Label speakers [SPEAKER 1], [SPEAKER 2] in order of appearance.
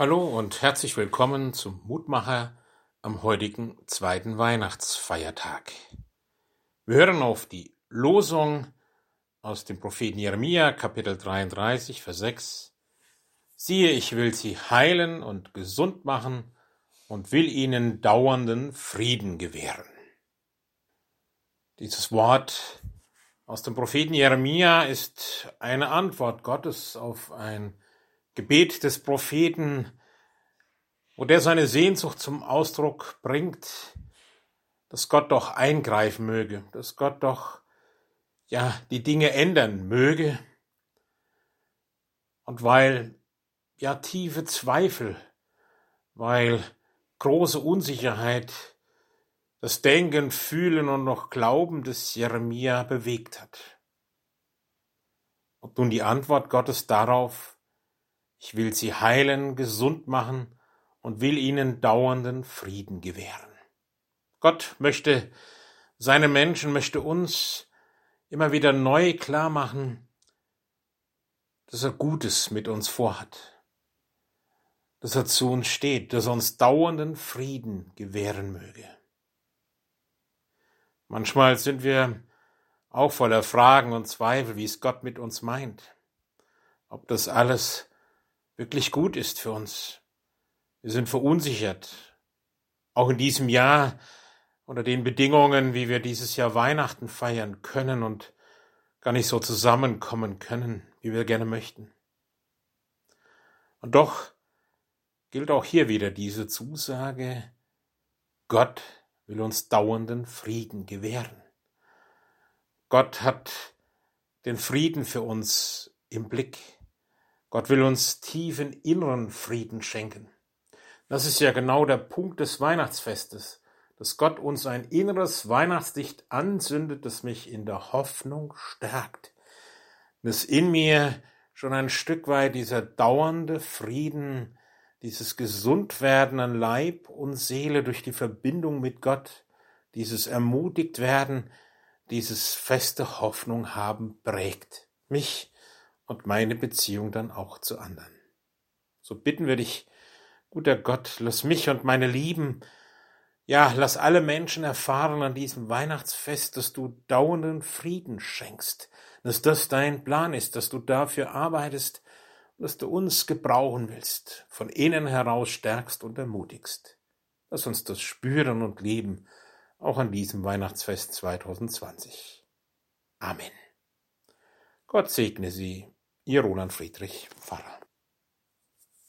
[SPEAKER 1] Hallo und herzlich willkommen zum Mutmacher am heutigen zweiten Weihnachtsfeiertag. Wir hören auf die Losung aus dem Propheten Jeremia, Kapitel 33, Vers 6. Siehe, ich will sie heilen und gesund machen und will ihnen dauernden Frieden gewähren. Dieses Wort aus dem Propheten Jeremia ist eine Antwort Gottes auf ein Gebet des Propheten, wo der seine Sehnsucht zum Ausdruck bringt, dass Gott doch eingreifen möge, dass Gott doch ja die Dinge ändern möge. Und weil ja tiefe Zweifel, weil große Unsicherheit das Denken, Fühlen und noch Glauben des Jeremia bewegt hat. Und nun die Antwort Gottes darauf, ich will sie heilen, gesund machen und will ihnen dauernden Frieden gewähren. Gott möchte seine Menschen, möchte uns immer wieder neu klar machen, dass er Gutes mit uns vorhat, dass er zu uns steht, dass er uns dauernden Frieden gewähren möge. Manchmal sind wir auch voller Fragen und Zweifel, wie es Gott mit uns meint, ob das alles wirklich gut ist für uns. Wir sind verunsichert. Auch in diesem Jahr unter den Bedingungen, wie wir dieses Jahr Weihnachten feiern können und gar nicht so zusammenkommen können, wie wir gerne möchten. Und doch gilt auch hier wieder diese Zusage, Gott will uns dauernden Frieden gewähren. Gott hat den Frieden für uns im Blick. Gott will uns tiefen inneren Frieden schenken. Das ist ja genau der Punkt des Weihnachtsfestes, dass Gott uns ein inneres Weihnachtslicht anzündet, das mich in der Hoffnung stärkt, dass in mir schon ein Stück weit dieser dauernde Frieden, dieses Gesundwerden an Leib und Seele durch die Verbindung mit Gott, dieses ermutigt werden, dieses feste Hoffnung haben prägt, mich und meine Beziehung dann auch zu anderen. So bitten wir dich, guter Gott, lass mich und meine Lieben, ja, lass alle Menschen erfahren an diesem Weihnachtsfest, dass du dauernden Frieden schenkst, dass das dein Plan ist, dass du dafür arbeitest, dass du uns gebrauchen willst, von innen heraus stärkst und ermutigst. Lass uns das spüren und leben, auch an diesem Weihnachtsfest 2020. Amen. Gott segne Sie Ihr Roland Friedrich Pfarrer.